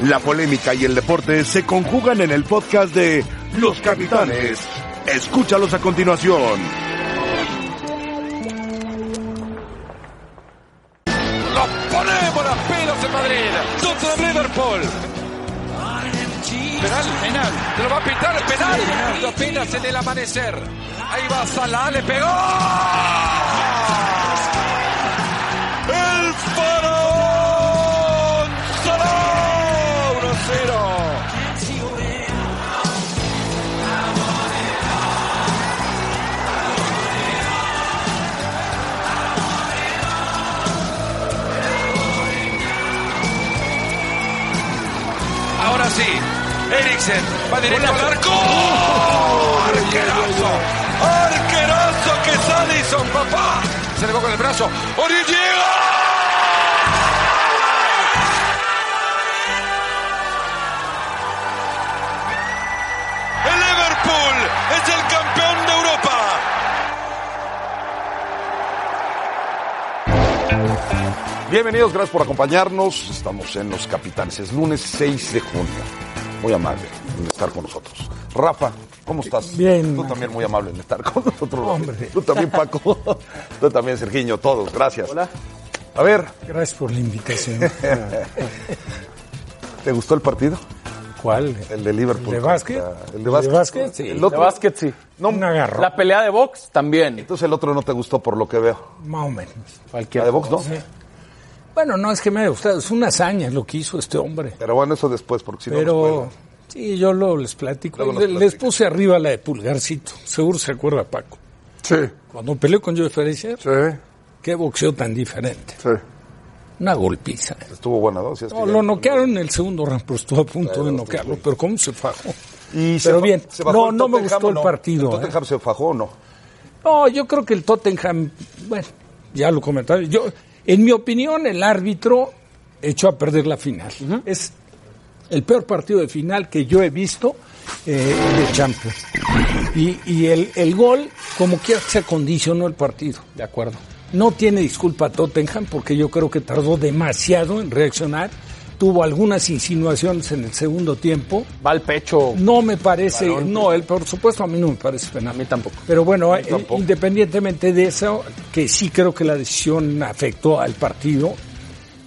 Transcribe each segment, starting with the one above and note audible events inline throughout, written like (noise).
La polémica y el deporte se conjugan en el podcast de Los Capitanes. Escúchalos a continuación. Nos ponemos las pelos en Madrid. Contra Liverpool. Penal, penal. Te lo va a pitar el penal. Lo apenas en el amanecer. Ahí va Salah, le pegó. Eriksen va directo al arco. ¡Arquerazo! ¡Arquerazo que es Allison, papá! Se le va con el brazo. ¡Oriol llega! Es el Bienvenidos, gracias por acompañarnos. Estamos en Los Capitanes. Es lunes 6 de junio. Muy amable en estar con nosotros. Rafa, ¿cómo estás? Bien. Tú también muy amable en estar con nosotros. Hombre. Tú también, Paco. (laughs) Tú también, Sergiño. Todos, gracias. Hola. A ver, Gracias por la invitación. (laughs) ¿te gustó el partido? ¿Cuál? El de Liverpool. ¿De básquet? El de básquet. ¿De básquet? Sí. El otro- De básquet sí. No, Un agarrón. La pelea de box también. Entonces el otro no te gustó por lo que veo. Más o menos. Cualquier La de box, ¿no? Bueno, no es que me haya gustado, es una hazaña lo que hizo este hombre. Pero bueno, eso después, porque si no... Pero sí, yo lo les platico. Les puse arriba la de Pulgarcito. Seguro se acuerda Paco. Sí, Cuando peleó con Joe Frazier, sí, qué boxeo tan diferente. sí. Una golpiza. Estuvo buena, ¿no? Si es No, lo noquearon en el segundo round, pero estuvo a punto de noquearlo. Pero ¿cómo se fajó? Y Pero bien, se no, no me gustó ¿o el partido. ¿El ¿eh? Tottenham se fajó o no? No, yo creo que el Tottenham, bueno, ya lo comentaron. Yo, en mi opinión, el árbitro echó a perder la final. Es el peor partido de final que yo he visto eh, de Champions. Y, y el, el gol, como quiera se condicionó el partido. De acuerdo. No tiene disculpa Tottenham porque yo creo que tardó demasiado en reaccionar. Tuvo algunas insinuaciones en el segundo tiempo. Va al pecho. No me parece, no, él por supuesto a mí no me parece penal. A mí tampoco. Pero bueno, eh, tampoco. independientemente de eso, que sí creo que la decisión afectó al partido,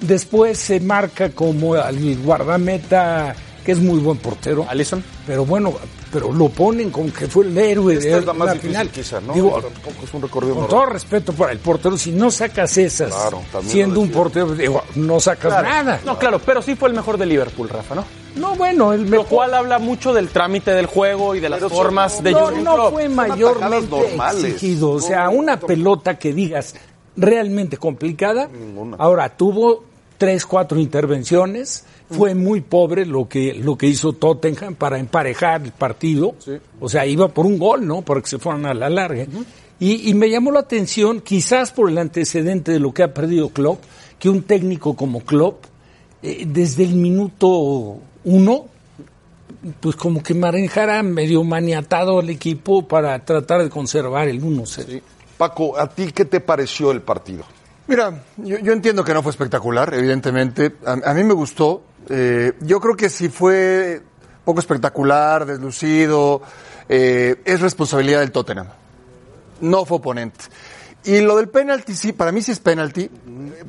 después se marca como al guardameta, que es muy buen portero. Alison. Pero bueno, pero lo ponen como que fue el héroe Esta de es la más la difícil final. quizá, ¿no? Digo, Tampoco es un recorrido con normal. todo respeto para el portero, si no sacas esas, Claro, siendo lo un portero, digo, no sacas nada. No, claro, pero sí fue el mejor de Liverpool, Rafa, ¿no? No, bueno, el Lo mejor. cual habla mucho del trámite del juego y de las Pero formas son- de no, Jürgen no Klopp. fue mayormente exigido. O sea, No, una no. pelota que digas realmente complicada. Ninguna. Ahora, tuvo tres, cuatro intervenciones. Fue muy pobre lo que, lo que hizo Tottenham para emparejar el partido. O sea, iba por un gol, ¿no? Para que se fueran a la larga. y, y me llamó la atención, quizás por el antecedente de lo que ha perdido Klopp, que un técnico como Klopp, eh, desde el minuto uno, pues como que manejara medio maniatado al equipo para tratar de conservar el 1-0. Paco, ¿a ti qué te pareció el partido? Mira, yo, yo entiendo que no fue espectacular, evidentemente. A, a mí me gustó. Eh, yo creo que si fue poco espectacular, deslucido, eh, es responsabilidad del Tottenham. No fue oponente. Y lo del penalti, sí, para mí sí es penalti.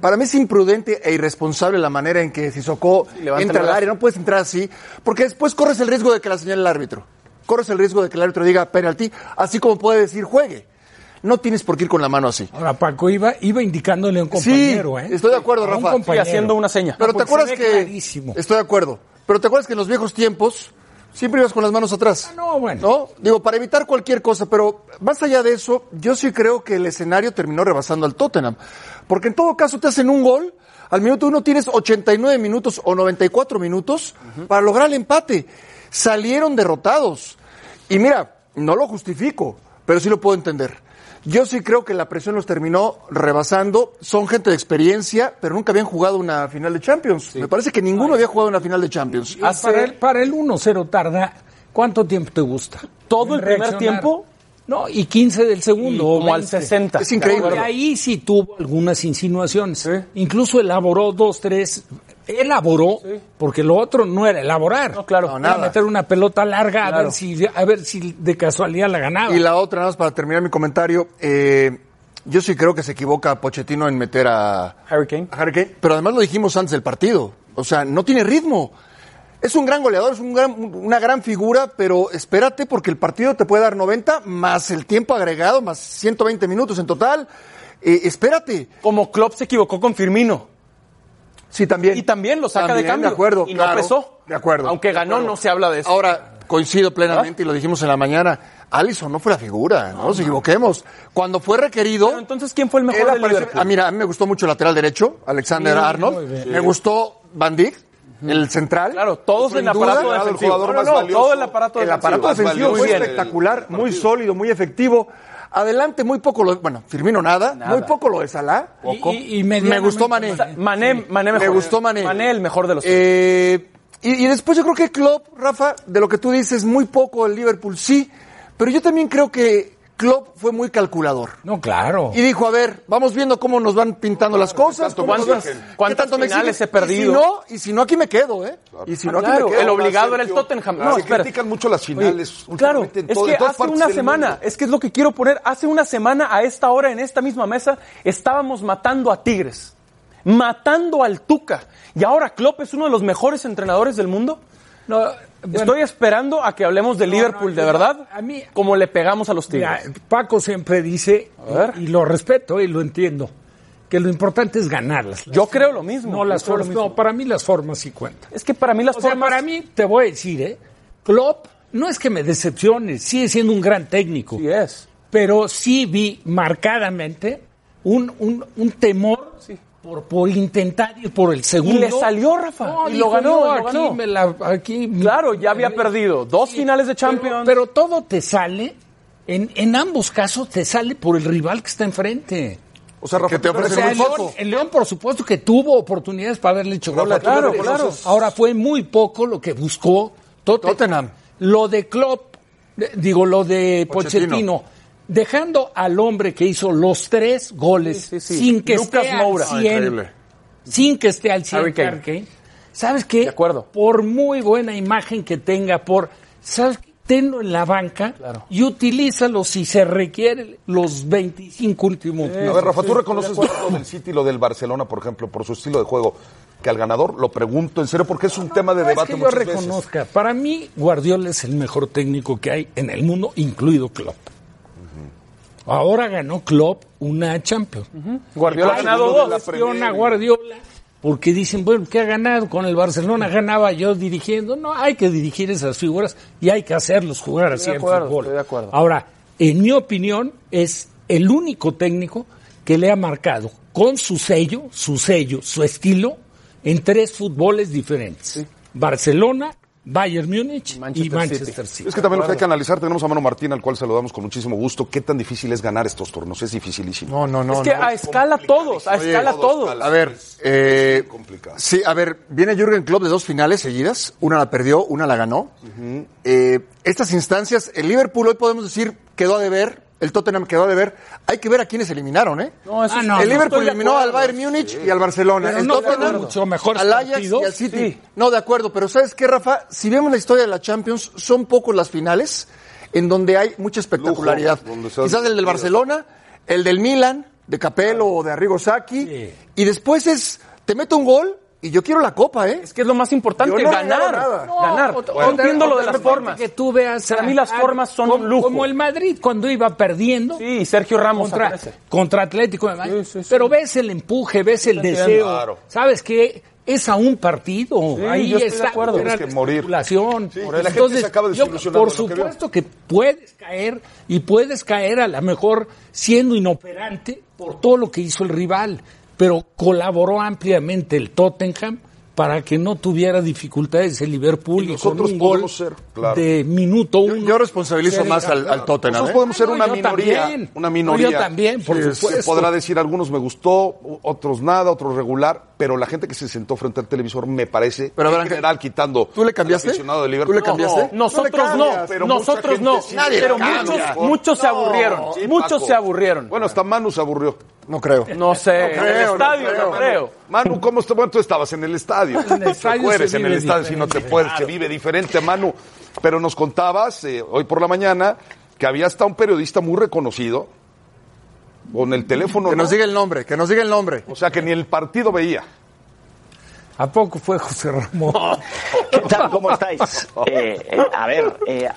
Para mí es imprudente e irresponsable la manera en que Sissoko entra al área. No puedes entrar así, porque después corres el riesgo de que la señale el árbitro. Corres el riesgo de que el árbitro diga penalti, así como puede decir juegue. No tienes por qué ir con la mano así. Ahora Paco iba, iba indicándole a un compañero, ¿eh? estoy de acuerdo, A un Rafa. compañero. Y haciendo una seña. Pero No, te acuerdas que. clarísimo. Estoy de acuerdo. Pero te acuerdas que en los viejos tiempos siempre ibas con las manos atrás. Ah, no, bueno. ¿No? Digo, para evitar cualquier cosa. Pero más allá de eso, yo sí creo que el escenario terminó rebasando al Tottenham. Porque en todo caso te hacen un gol. Al minuto uno tienes 89 minutos o 94 minutos para lograr el empate. Salieron derrotados. Y mira, no lo justifico, pero sí lo puedo entender. Yo sí creo que la presión los terminó rebasando. Son gente de experiencia, pero nunca habían jugado una final de Champions. Me parece que ninguno había jugado una final de Champions. Y para el, para el 1-0 tarda, ¿cuánto tiempo te gusta? ¿Todo el primer tiempo? No, y 15 del segundo. Como al 20. 60. Es increíble. Y ahí sí tuvo algunas insinuaciones. Incluso elaboró dos, tres elaboró, porque lo otro no era elaborar. No, claro. No, Era nada. meter una pelota larga a ver si a ver si de casualidad la ganaba. Y la otra, nada más para terminar mi comentario, eh, yo sí creo que se equivoca Pochettino en meter a, Harry Kane. a Harry Kane, pero además lo dijimos antes del partido. O sea, no tiene ritmo. Es un gran goleador, es un gran- una gran figura, pero espérate porque el partido te puede dar 90 más el tiempo agregado, más 120 minutos en total. Eh, espérate. Como Klopp se equivocó con Firmino. Sí, también. Y también lo saca También, de cambio. De acuerdo. Y no claro, pesó. De acuerdo. Aunque ganó, acuerdo. no se habla de eso. Ahora, coincido plenamente y lo dijimos en la mañana. Allison no fue la figura, no, nos equivoquemos. Cuando fue requerido. Pero entonces, ¿quién fue el mejor él de apareció- Liverpool? Ah, mira, a mí me gustó mucho el lateral derecho, Alexander Sí, Arnold. Me gustó Van Dijk, el central. Claro, todos en aparato duda, el defensivo. jugador No, más no, valioso. todo el aparato El defensivo. aparato más defensivo fue del espectacular, muy sólido, muy efectivo. Adelante, muy poco lo. Bueno, Firmino nada, muy poco lo de Salah. Y- Poco. y- y me gustó Mané. Mané, Mané mejor. Me gustó Mané. Mané el mejor de los tres. Eh, y, y después yo creo que Klopp, Rafa, de lo que tú dices, muy poco el Liverpool, sí, pero yo también creo que Klopp fue muy calculador. No, claro. Y dijo, a ver, vamos viendo cómo nos van pintando las cosas. ¿Cuántas- cuántas finales he perdido? Y si no, y si no aquí me quedo, ¿eh? Y si no aquí Claro, me quedo. el obligado era el. Tottenham. Claro, No, se espera. critican mucho las finales. Oye, Claro, es que hace una semana, es que es lo que quiero poner, hace una semana a esta hora en esta misma mesa estábamos matando a Tigres, matando al Tuca, y ahora Klopp es uno de los mejores entrenadores del mundo. No, bueno, Estoy esperando a que hablemos de Liverpool, no, de verdad, a mí- como le pegamos a los Tigres. Paco siempre dice, y lo respeto y lo entiendo, que lo importante es ganarlas. Yo creo lo mismo. No, las formas, no, para mí las formas sí cuentan. Es que para mí las O sea, formas... para mí, te voy a decir, ¿eh? Klopp no es que me decepcione, sigue siendo un gran técnico. Sí es. pero sí vi marcadamente un, un, un temor por, por intentar ir por el segundo. Y le salió, Rafa, No, y lo ganó, lo aquí ganó. me la- aquí- Claro, ya había perdido dos finales de Champions. Pero, pero todo te sale, en, en ambos casos te sale por el rival que está enfrente. O sea, Rafa, Que te ofrece O sea, muy el León, poco. el León, por supuesto, que tuvo oportunidades para haberle hecho gol claro, claro. Ahora fue muy poco lo que buscó Totte- Tottenham. Lo de Klopp, eh, digo, lo de Pochettino. Pochettino, dejando al hombre que hizo los tres goles Sí, sí, sí. sin que Lucas esté Moura. al Ah, 100, increíble. sin que esté al 100 Harry Kane. Harry Kane. ¿Sabes qué? De acuerdo. Por muy buena imagen que tenga, por, ¿sabes qué? Tenlo en la banca Claro. y utilízalo si se requiere los 25 últimos A ver, minutos. Rafa, ¿tú reconoces más lo del City y lo del Barcelona, por ejemplo, por su estilo de juego, que al ganador? Lo pregunto en serio porque es un tema de No es debate que yo veces. reconozca. Para mí, Guardiola es el mejor técnico que hay en el mundo, incluido Klopp. Ahora ganó Klopp una Champions. Guardiola ha ganado dos. la Guardiola porque dicen, bueno, ¿qué ha ganado? Con el Barcelona ganaba yo dirigiendo. No, hay que dirigir esas figuras y hay que hacerlos jugar así al acuerdo, fútbol. estoy de acuerdo. Ahora, en mi opinión, es el único técnico que le ha marcado con su sello, su sello, su estilo, en tres fútboles diferentes. Barcelona, Bayern Múnich Manchester y Manchester City. Es que también lo que hay que analizar, tenemos a Mano Martín, al cual saludamos con muchísimo gusto. ¿Qué tan difícil es ganar estos torneos? Es dificilísimo. No, no, no. es que no. a escala todos, a Oye, escala todo todos. A ver, eh, complicado. sí, a ver, viene Jürgen Klopp de dos finales seguidas, una la perdió, una la ganó. Eh, estas instancias, el Liverpool hoy podemos decir quedó a deber, el Tottenham quedó a deber. Hay que ver a quiénes eliminaron, ¿eh? No, eso Ah, no, el no Liverpool de eliminó acuerdo. al Bayern Múnich y al Barcelona. Pero el no Tottenham mucho mejores al Ajax partidos. y al City. Sí. No, de acuerdo, pero ¿sabes qué, Rafa? Si vemos la historia de la Champions, son pocos las finales en donde hay mucha espectacularidad. Lujo, Quizás el del Barcelona, el del Milan, de Capello o de Arrigo Sacchi, Sí. y después es, te meto un gol y yo quiero la copa, ¿eh? Es que es lo más importante, Yo no ganar. ganar. entiendo lo de las formas. Que tú veas Para a- mí las formas son como, un lujo. Como el Madrid cuando iba perdiendo. Sí, Sergio Ramos contra, Atlético de Madrid. Sí, sí, sí. Pero ves el empuje, ves el deseo. Claro. ¿Sabes qué? Es a un partido. Sí, Ahí yo estoy de está. acuerdo. era Tienes que morir. Sí, la gente se acaba yo, desilusionando por de lo que supuesto que, puedes caer y puedes caer a lo mejor siendo inoperante por todo lo que hizo el rival. Pero colaboró ampliamente el Tottenham para que no tuviera dificultades el Liverpool Y y, con nosotros un gol podemos ser, claro. de minuto Yo, uno. yo responsabilizo ser más al, Tottenham, Nosotros ¿eh? podemos ser No, una yo minoría. también. Una No, minoría. yo también, por Sí, supuesto. Se podrá decir, algunos me gustó, otros nada, otros regular, pero la gente que se sentó frente al televisor me parece, Pero, en general, quitando ¿tú le cambiaste? al aficionado de Liverpool. ¿Tú le cambiaste? No, Nosotros No le no, cambias, pero nosotros no. sí. Nadie pero muchos, muchos se aburrieron. Sí, muchos Paco. se aburrieron. Bueno, hasta Manu se aburrió. No creo. No sé, en el creo, no estadio creo. no creo. Manu, ¿cómo está? Bueno, tú estabas en el estadio. En el estadio No puedes en el vive estadio si no te diferente, puedes, se vive diferente, Manu. Pero nos contabas eh, hoy por la mañana que había hasta un periodista muy reconocido con el teléfono. Que ¿no? nos diga el nombre, que nos diga el nombre. O sea, que ni el partido veía. ¿A poco fue José Ramón? ¿Qué tal? ¿Cómo estáis? (laughs) Eh, eh, a ver, eh,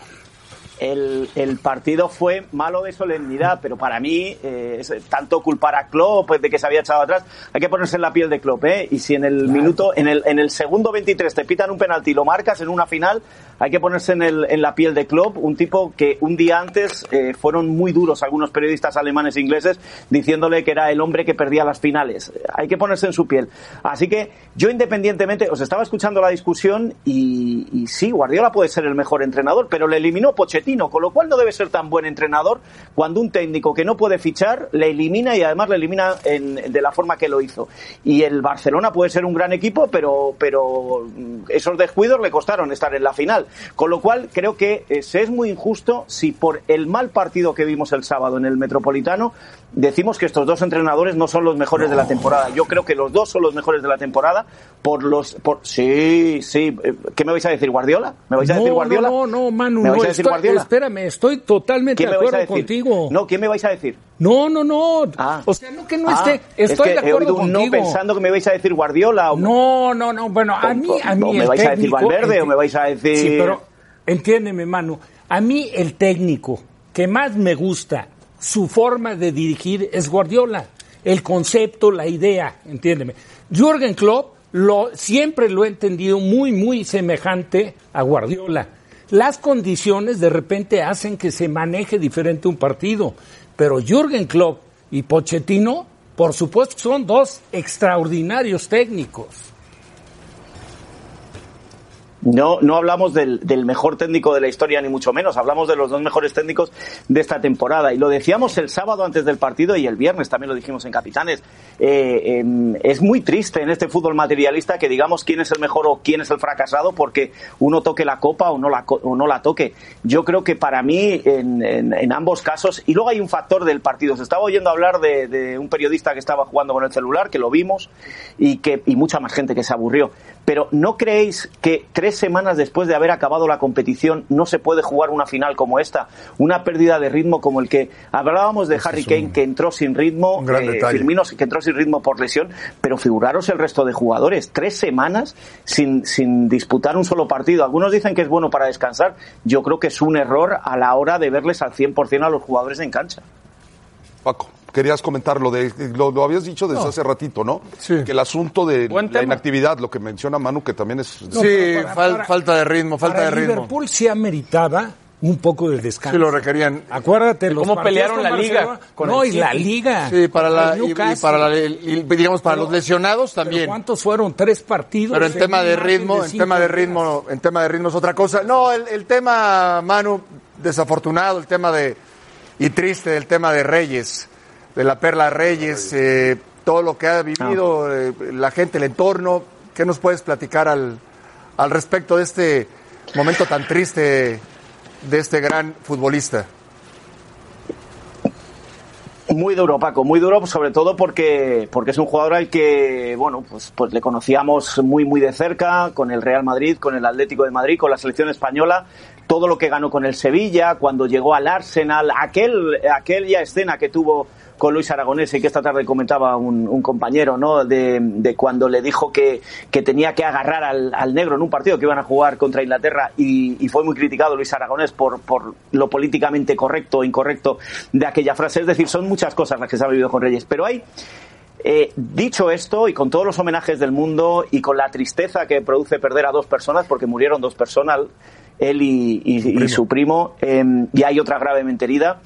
el, el partido fue malo de solemnidad, pero para mí, eh, es tanto culpar a Klopp pues, de que se había echado atrás, hay que ponerse en la piel de Klopp, ¿eh? Y si en el minuto, en el, en el segundo 23 te pitan un penalti y lo marcas en una final, hay que ponerse en, el, en la piel de Klopp, un tipo que un día antes eh, fueron muy duros algunos periodistas alemanes e ingleses diciéndole que era el hombre que perdía las finales. Hay que ponerse en su piel. Así que yo independientemente, os estaba escuchando la discusión y, y sí, Guardiola puede ser el mejor entrenador, pero le eliminó Pochettino, con lo cual no debe ser tan buen entrenador cuando un técnico que no puede fichar le elimina y además le elimina de la forma que lo hizo. Y el Barcelona puede ser un gran equipo, pero, pero mm, esos descuidos le costaron estar en la final. Con lo cual creo que eh, se es muy injusto si por el mal partido que vimos el sábado en el Metropolitano decimos que estos dos entrenadores no son los mejores de la temporada. Yo creo que los dos son los mejores de la temporada por los por sí, sí, Eh, ¿qué me vais a decir Guardiola? ¿Me vais a decir no, Guardiola? no, no, Manu, ¿Me vais no, a decir estoy- Guardiola? espérame, estoy totalmente ¿Quién de acuerdo contigo. No, ¿quién me vais a decir? No, no, no. Ah. O sea, no que no Ah, esté, es estoy que de he acuerdo oído un contigo. no pensando que me vais a decir Guardiola o No, no, no, bueno, a mí, a mí o me vais a decir técnico- Valverde o me vais a decir Sí, pero entiéndeme, Manu, a mí el técnico que más me gusta, su forma de dirigir es Guardiola, el concepto, la idea, entiéndeme. Jürgen Klopp lo, siempre lo he entendido muy, muy semejante a Guardiola. Las condiciones de repente hacen que se maneje diferente un partido, pero Jürgen Klopp y Pochettino, por supuesto, son dos extraordinarios técnicos. No, no hablamos del, del mejor técnico de la historia, ni mucho menos. Hablamos de los dos mejores técnicos de esta temporada. Y lo decíamos el sábado antes del partido y el viernes también lo dijimos en Capitanes. Eh, em, es muy triste en este fútbol materialista que digamos quién es el mejor o quién es el fracasado porque uno toque la copa o no la, o no la toque. Yo creo que para mí, en, en- en ambos casos, y luego hay un factor del partido. Se estaba oyendo hablar de, de un periodista que estaba jugando con el celular, que lo vimos, y, que, y mucha más gente que se aburrió. Pero ¿no creéis que tres semanas después de haber acabado la competición no se puede jugar una final como esta? Una pérdida de ritmo como el que hablábamos de Harry Kane, que entró sin ritmo, eh. Firmino que entró sin ritmo por lesión, pero figuraros el resto de jugadores. Tres semanas sin, sin disputar un solo partido. Algunos dicen que es bueno para descansar. Yo creo que es un error a la hora de verles al 100% a los jugadores en cancha. Paco, querías comentar lo de, lo, lo habías dicho desde hace ratito, ¿no? Sí. Que el asunto de Buen la tema. inactividad, lo que menciona Manu, que también es... sí, pero para- fal- para- falta de ritmo, falta Para de ritmo. Liverpool sí ameritaba un poco de descanso. Sí lo requerían. Acuérdate los cómo pelearon la liga con no, el y la liga. Sí, para la, y, para la- y, digamos para Pero- los lesionados Pero también. ¿Cuántos fueron? Tres partidos. Pero en tema de ritmo, en cinco tema de días. ritmo, en tema de ritmo es otra cosa. No, el, el tema, Manu, desafortunado, el tema de, y triste, el tema de Reyes, de la Perla Reyes, eh, todo lo que ha vivido, eh, la gente, el entorno. ¿Qué nos puedes platicar al, al respecto de este momento tan triste de este gran futbolista? Muy duro, Paco, muy duro, sobre todo porque, porque es un jugador al que, bueno, pues, pues le conocíamos muy, muy de cerca, con el Real Madrid, con el Atlético de Madrid, con la selección española, todo lo que ganó con el Sevilla, cuando llegó al Arsenal, aquel, aquella escena que tuvo con Luis Aragonés y que esta tarde comentaba un, un compañero, ¿no? De, de cuando le dijo que, que tenía que agarrar al, al negro en un partido que iban a jugar contra Inglaterra y, y fue muy criticado Luis Aragonés por, por lo políticamente correcto o incorrecto de aquella frase. Es decir, son muchas cosas las que se ha vivido con Reyes, pero hay eh, dicho esto, y con todos los homenajes del mundo, y con la tristeza que produce perder a dos personas, porque murieron dos personas, él y, y- y su primo, eh, y hay otra gravemente herida,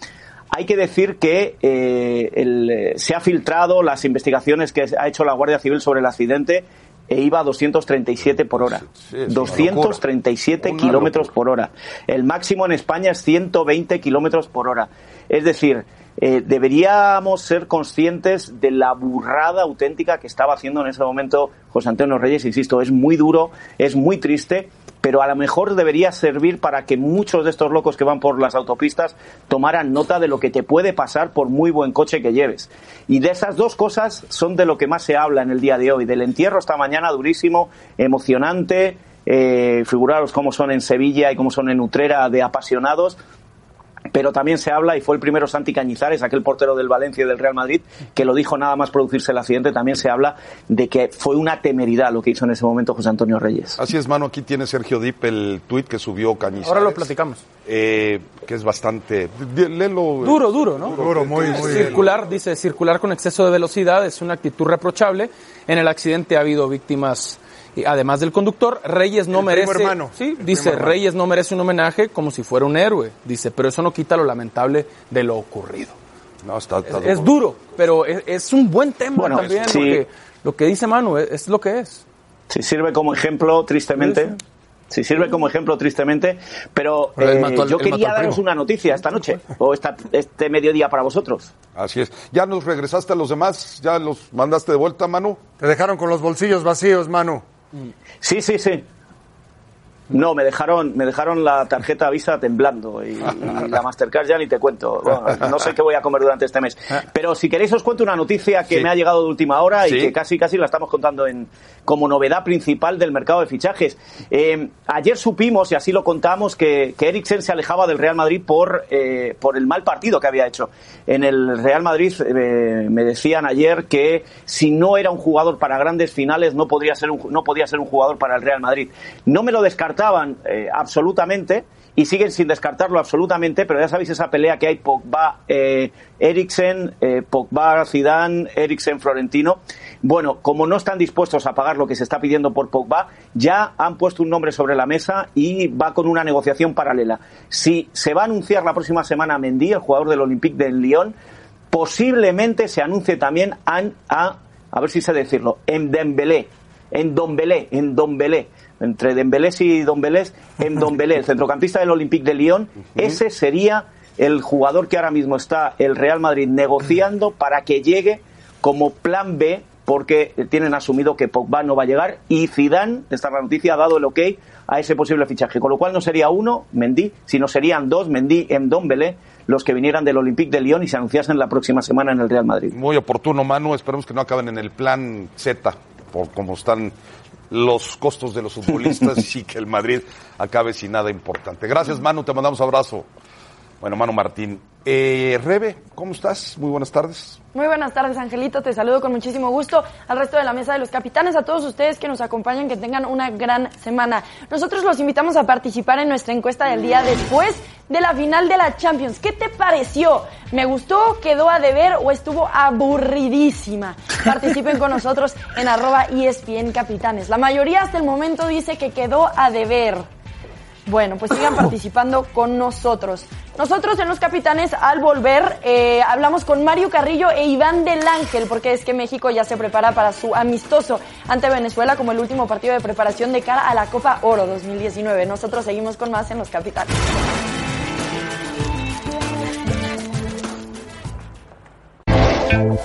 hay que decir que eh, el, eh, se ha filtrado las investigaciones que ha hecho la Guardia Civil sobre el accidente e iba a 237 por hora. Sí, es una 237 locura. kilómetros por hora. El máximo en España es 120 kilómetros por hora. Es decir, eh, deberíamos ser conscientes de la burrada auténtica que estaba haciendo en ese momento José Antonio Reyes. Insisto, es muy duro, es muy triste, pero a lo mejor debería servir para que muchos de estos locos que van por las autopistas tomaran nota de lo que te puede pasar por muy buen coche que lleves. Y de esas dos cosas son de lo que más se habla en el día de hoy. Del entierro esta mañana durísimo, emocionante, eh, figuraros cómo son en Sevilla y cómo son en Utrera de apasionados pero también se habla, y fue el primero Santi Cañizares, aquel portero del Valencia y del Real Madrid, que lo dijo nada más producirse el accidente, también se habla de que fue una temeridad lo que hizo en ese momento José Antonio Reyes. Así es, mano, aquí tiene Sergio Dip el tuit que subió Cañizares. Ahora lo platicamos. Eh, que es bastante... Léelo. Duro, duro, ¿no? Duro, muy, muy Circular, dice, circular con exceso de velocidad es una actitud reprochable. En el accidente ha habido víctimas y además del conductor, Reyes no El merece. primo hermano. Sí, El dice primo hermano. Reyes no merece un homenaje como si fuera un héroe. Dice, pero eso no quita lo lamentable de lo ocurrido. No, está, está Es duro, pero es, es un buen tema Bueno, también. sí. Porque lo que dice Manu es, es lo que es. Si sirve como ejemplo, tristemente. Si sirve como ejemplo, tristemente. Pero, eh, al- yo quería daros primo. una noticia esta noche, o esta, este mediodía para vosotros. Así es. ¿Ya nos regresaste a los demás? ¿Ya los mandaste de vuelta, Manu? Te dejaron con los bolsillos vacíos, Manu. Sí, sí, sí. No, me dejaron, me dejaron la tarjeta Visa temblando y, y la Mastercard ya ni te cuento. Bueno, no sé qué voy a comer durante este mes. Pero si queréis os cuento una noticia que Sí. me ha llegado de última hora Sí. y que casi casi la estamos contando en como novedad principal del mercado de fichajes. Eh, ayer supimos y así lo contamos que, que Eriksen se alejaba del Real Madrid por eh, por el mal partido que había hecho. En el Real Madrid eh, me decían ayer que si no era un jugador para grandes finales no podría ser un, no podía ser un jugador para el Real Madrid. No me lo descartaban eh, absolutamente y siguen sin descartarlo absolutamente, pero ya sabéis esa pelea que hay Pogba, eh, Eriksen, eh, Pogba, Zidane, Eriksen, Florentino. Bueno, como no están dispuestos a pagar lo que se está pidiendo por Pogba, ya han puesto un nombre sobre la mesa y va con una negociación paralela. Si se va a anunciar la próxima semana Mendy, el jugador del Olympique de Lyon, posiblemente se anuncie también a, a, a ver si sé decirlo, en Dembélé, en Dombelé, en Dombelé, entre Dembélés y Dombelés, en Dombelé, el centrocampista del Olympique de Lyon, ese sería el jugador que ahora mismo está el Real Madrid negociando para que llegue como plan B porque tienen asumido que Pogba no va a llegar y Zidane, esta es la noticia, ha dado el ok a ese posible fichaje, con lo cual no sería uno, Mendy, sino serían dos, Mendy en Dombelé, los que vinieran del Olympique de Lyon y se anunciasen la próxima semana en el Real Madrid. Muy oportuno, Manu. Esperemos que no acaben en el plan Z, por cómo están los costos de los futbolistas (laughs) y que el Madrid acabe sin nada importante. Gracias, Manu. Te mandamos abrazo. Bueno, Manu Martín. Eh, Rebe, ¿cómo estás? Muy buenas tardes. Muy buenas tardes, Angelito. Te saludo con muchísimo gusto al resto de la mesa de los capitanes, a todos ustedes que nos acompañan, que tengan una gran semana. Nosotros los invitamos a participar en nuestra encuesta del día después de la final de la Champions. ¿Qué te pareció? ¿Me gustó? ¿Quedó a deber o estuvo aburridísima? Participen con nosotros en arroba ESPN Capitanes. La mayoría hasta el momento dice que quedó a deber. Bueno, pues sigan participando con nosotros. Nosotros en Los Capitanes, al volver, eh, hablamos con Mario Carrillo e Iván del Ángel, porque es que México ya se prepara para su amistoso ante Venezuela como el último partido de preparación de cara a la Copa Oro 2019. Nosotros seguimos con más en Los Capitanes.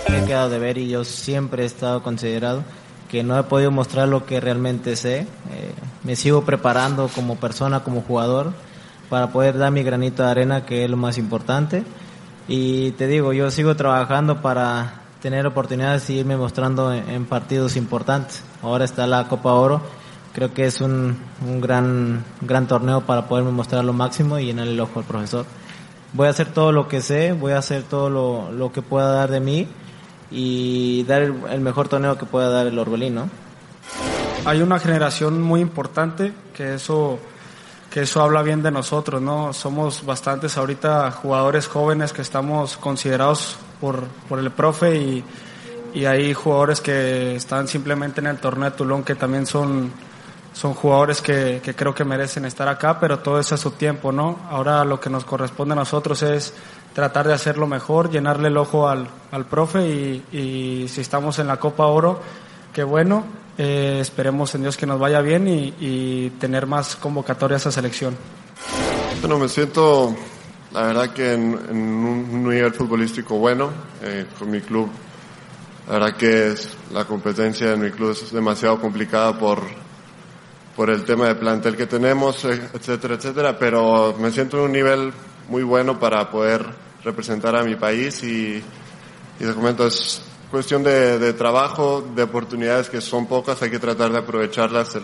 he quedado de ver y yo siempre he estado considerado que no he podido mostrar lo que realmente sé. Eh, me sigo preparando como persona, como jugador, para poder dar mi granito de arena, que es lo más importante. Y te digo, yo sigo trabajando para tener oportunidades y irme mostrando en, partidos importantes. Ahora está la Copa Oro. Creo que es un, un gran, gran torneo para poderme mostrar lo máximo y llenar el ojo al profesor voy a hacer todo lo que sé, voy a hacer todo lo, lo que pueda dar de mí y dar el, el mejor torneo que pueda dar el Orbelín, ¿no? Hay una generación muy importante que eso que eso habla bien de nosotros, ¿no? Somos bastantes ahorita jugadores jóvenes que estamos considerados por, por el profe y, y hay jugadores que están simplemente en el torneo de Tulón que también son, son jugadores que, que creo que merecen estar acá, pero todo eso a su tiempo, ¿no? Ahora lo que nos corresponde a nosotros es tratar de hacerlo mejor, llenarle el ojo al, al profe y, y si estamos en la Copa Oro, qué bueno, eh, esperemos en Dios que nos vaya bien y, y tener más convocatorias a selección. Bueno, me siento, la verdad que en, en un nivel futbolístico bueno eh, con mi club. La verdad que es, la competencia en mi club es demasiado complicada por, por el tema de plantel que tenemos, eh, etcétera, etcétera, pero me siento en un nivel muy bueno para poder representar a mi país y, y te comento, es cuestión de, de trabajo, de oportunidades que son pocas, hay que tratar de aprovecharlas, el,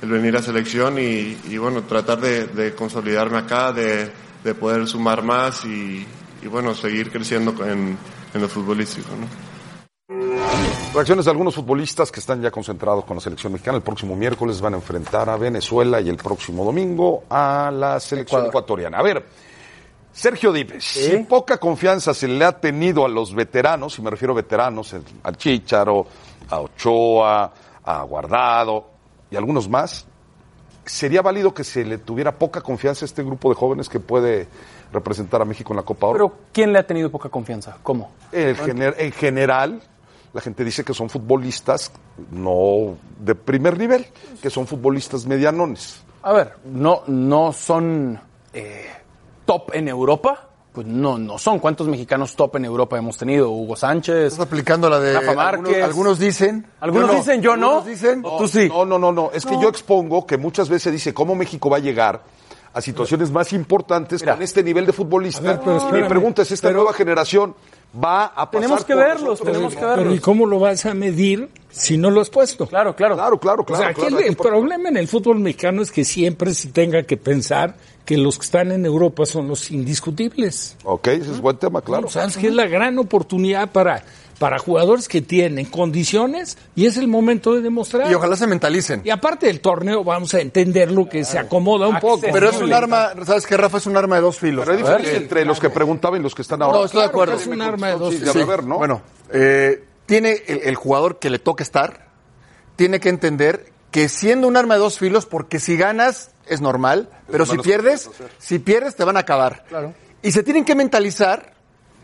el venir a selección y, y bueno, tratar de, de consolidarme acá, de, de poder sumar más y, y bueno, seguir creciendo en, en lo futbolístico, ¿no? Reacciones de algunos futbolistas que están ya concentrados con la selección mexicana. El próximo miércoles van a enfrentar a Venezuela y el próximo domingo a la selección ecuatoriana. A ver, Sergio Dípez, si poca confianza se le ha tenido a los veteranos, y me refiero a veteranos, al Chícharo, a Ochoa, a Guardado y algunos más, ¿sería válido que se le tuviera poca confianza a este grupo de jóvenes que puede representar a México en la Copa Oro? Pero ¿quién le ha tenido poca confianza? ¿Cómo? Gener- en general, la gente dice que son futbolistas no de primer nivel, que son futbolistas medianones. A ver, no, no son eh, top en Europa. Pues no, no son. ¿Cuántos mexicanos top en Europa hemos tenido? Hugo Sánchez. Estás aplicando la de Rafa algunos, Márquez. algunos dicen. Algunos yo no. dicen, yo no. Algunos dicen. O tú sí. No, no, no, no. Es que yo expongo que muchas veces dice cómo México va a llegar a situaciones más importantes con este nivel de futbolista. Ver, pero y mi pregunta es, ¿esta pero- nueva generación va a pasar Tenemos que verlos, nosotros? tenemos que Pero ¿y verlos. cómo lo vas a medir si no lo has puesto? Claro, claro. Claro, claro, claro. o sea, aquí claro, el, el problema en el fútbol mexicano es que siempre se tenga que pensar que los que están en Europa son los indiscutibles. Ok, ese es buen tema, claro. Sabes que es la gran oportunidad para, para jugadores que tienen condiciones y es el momento de demostrar. Y ojalá se mentalicen. Y aparte del torneo vamos a entender lo que se acomoda un poco. Pero es un arma, ¿sabes qué, Rafa? Es un arma de dos filos. Pero hay diferencia entre los que preguntaban y los que están ahora. No, estoy de acuerdo. Es un arma de dos filos. Bueno, eh, tiene el, el jugador que le toca estar, tiene que entender que siendo un arma de dos filos, porque si ganas es normal, pero si pierdes, si pierdes te van a acabar. Y se tienen que mentalizar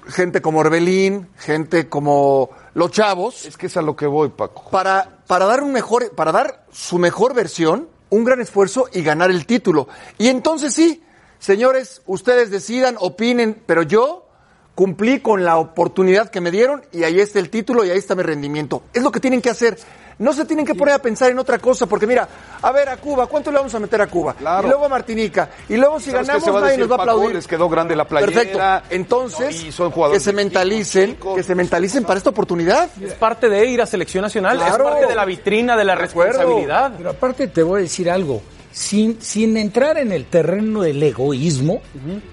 gente como Orbelín, gente como los chavos, Es que es a lo que voy, Paco. para, para dar un mejor, para dar su mejor versión, un gran esfuerzo y ganar el título. Y entonces sí, señores, ustedes decidan, opinen, pero yo cumplí con la oportunidad que me dieron y ahí está el título y ahí está mi rendimiento. Es lo que tienen que hacer. No se tienen que poner a pensar en otra cosa, porque mira, a ver a Cuba, ¿cuánto le vamos a meter a Cuba? Claro. Y luego a Martinica. Y luego si ¿Sabes qué ganamos se va a nadie decir, nos va a Paco? aplaudir. Les quedó grande la playera. Perfecto. Entonces, Y son jugadores que se mentalicen, que se mentalicen para esta oportunidad. Es parte de ir a selección nacional, Claro. es parte de la vitrina, de la responsabilidad. Pero aparte te voy a decir algo. Sin, sin entrar en el terreno del egoísmo,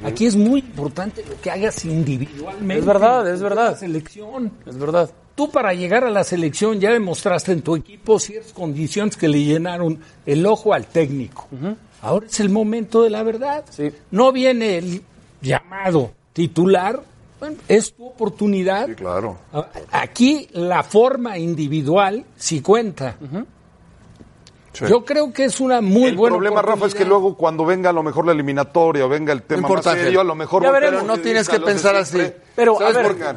aquí es muy importante lo que hagas individualmente. Es verdad, es La verdad. selección. Es verdad. Tú para llegar a la selección ya demostraste en tu equipo ciertas condiciones que le llenaron el ojo al técnico. Ahora es el momento de la verdad. Sí. No viene el llamado titular, bueno, es tu oportunidad. claro. A- Aquí la forma individual sí cuenta. Yo creo que es una muy el buena problema, Rafa, es que luego cuando venga a lo mejor la eliminatoria o venga el tema más serio, Ángel. a lo mejor Ya veremos. Pero no tienes que pensar así. Pero.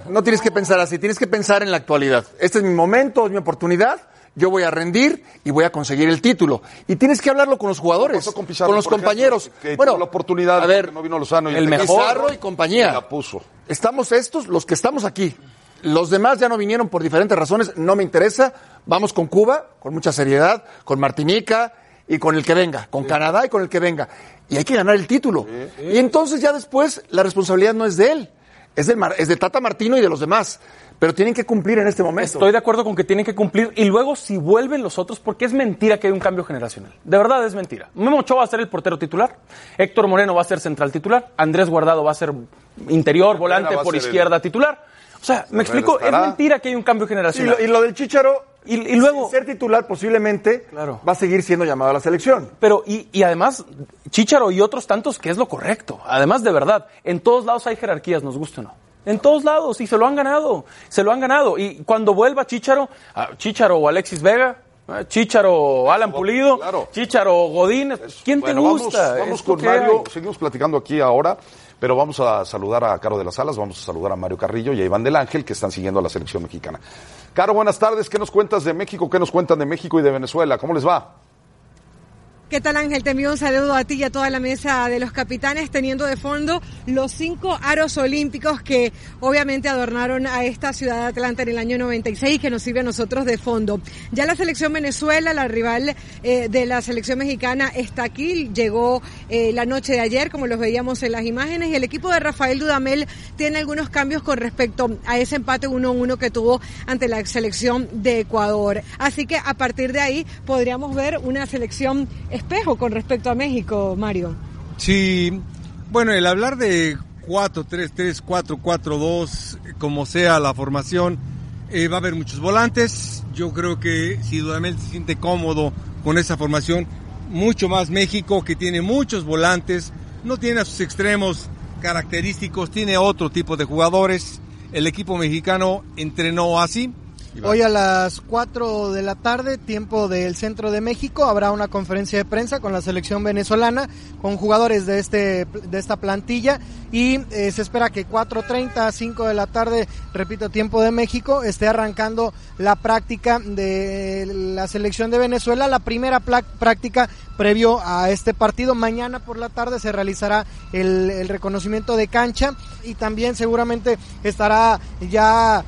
No tienes que pensar así, tienes que pensar en la actualidad. Este es mi momento, es mi oportunidad. Yo voy a rendir y voy a conseguir el título. Y tienes que hablarlo con los jugadores, con Pizarro, los ejemplo, compañeros. que bueno, la oportunidad a ver, no vino Lozano y el el mejor Pizarro y compañía. la puso. Estamos estos, los que estamos aquí. Los demás ya no vinieron por diferentes razones, no me interesa. Vamos con Cuba, con mucha seriedad, con Martinica y con el que venga, con Canadá y con el que venga. Y hay que ganar el título. Y entonces ya después la responsabilidad no es de él, es, del Mar- es de Tata Martino y de los demás. Pero tienen que cumplir en este momento. Estoy de acuerdo con que tienen que cumplir y luego si vuelven los otros, porque es mentira que hay un cambio generacional. De verdad es mentira. Memo Ochoa va a ser el portero titular, Héctor Moreno va a ser central titular, Andrés Guardado va a ser interior, volante por el- izquierda titular. O sea, me explico, es mentira que hay un cambio Y generacional. lo, y lo del Chicharo, Y- y luego- sin ser titular posiblemente, Claro. va a seguir siendo llamado a la selección. Pero, y, y además, Chicharo y otros tantos, que es lo correcto. Además, de verdad, en todos lados hay jerarquías, nos guste o no. En todos lados, y se lo han ganado. Se lo han ganado. Y cuando vuelva Chicharo, ah, Chicharo o Alexis Vega, ah, Chicharo Alan Pulido, claro. Chicharo o Godínez, ¿quién Bueno, te gusta? Vamos, con Mario, hay. seguimos platicando aquí ahora, pero vamos a saludar a Caro de las Alas, vamos a saludar a Mario Carrillo y a Iván del Ángel, que están siguiendo a la selección mexicana. Caro, buenas tardes, ¿qué nos cuentas de México? ¿Qué nos cuentan de México y de Venezuela? ¿Cómo les va? ¿Qué tal Ángel? Te envío un saludo a ti y a toda la mesa de los capitanes, teniendo de fondo los cinco aros olímpicos que obviamente adornaron a esta ciudad de Atlanta en el año 96 y que nos sirve a nosotros de fondo. Ya la selección Venezuela, la rival eh, de la selección mexicana, está aquí, llegó eh, la noche de ayer, como los veíamos en las imágenes, y el equipo de Rafael Dudamel tiene algunos cambios con respecto a ese empate 1-1 que tuvo ante la selección de Ecuador. Así que a partir de ahí podríamos ver una selección espejo con respecto a México, Mario. Sí, bueno, el hablar de 4-3-3, 4-4-2, como sea la formación, eh, va a haber muchos volantes. Yo creo que si Dudamel se siente cómodo con esa formación, mucho más México, que tiene muchos volantes, no tiene a sus extremos característicos, tiene otro tipo de jugadores. El equipo mexicano entrenó así, Hoy a las 4 de la tarde, tiempo del centro de México, habrá una conferencia de prensa con la selección venezolana, con jugadores de, este, de esta plantilla y eh, se espera que 4.30 5 de la tarde, repito, tiempo de México, esté arrancando la práctica de la selección de Venezuela, la primera práctica previo a este partido. Mañana por la tarde se realizará el reconocimiento de cancha y también seguramente estará ya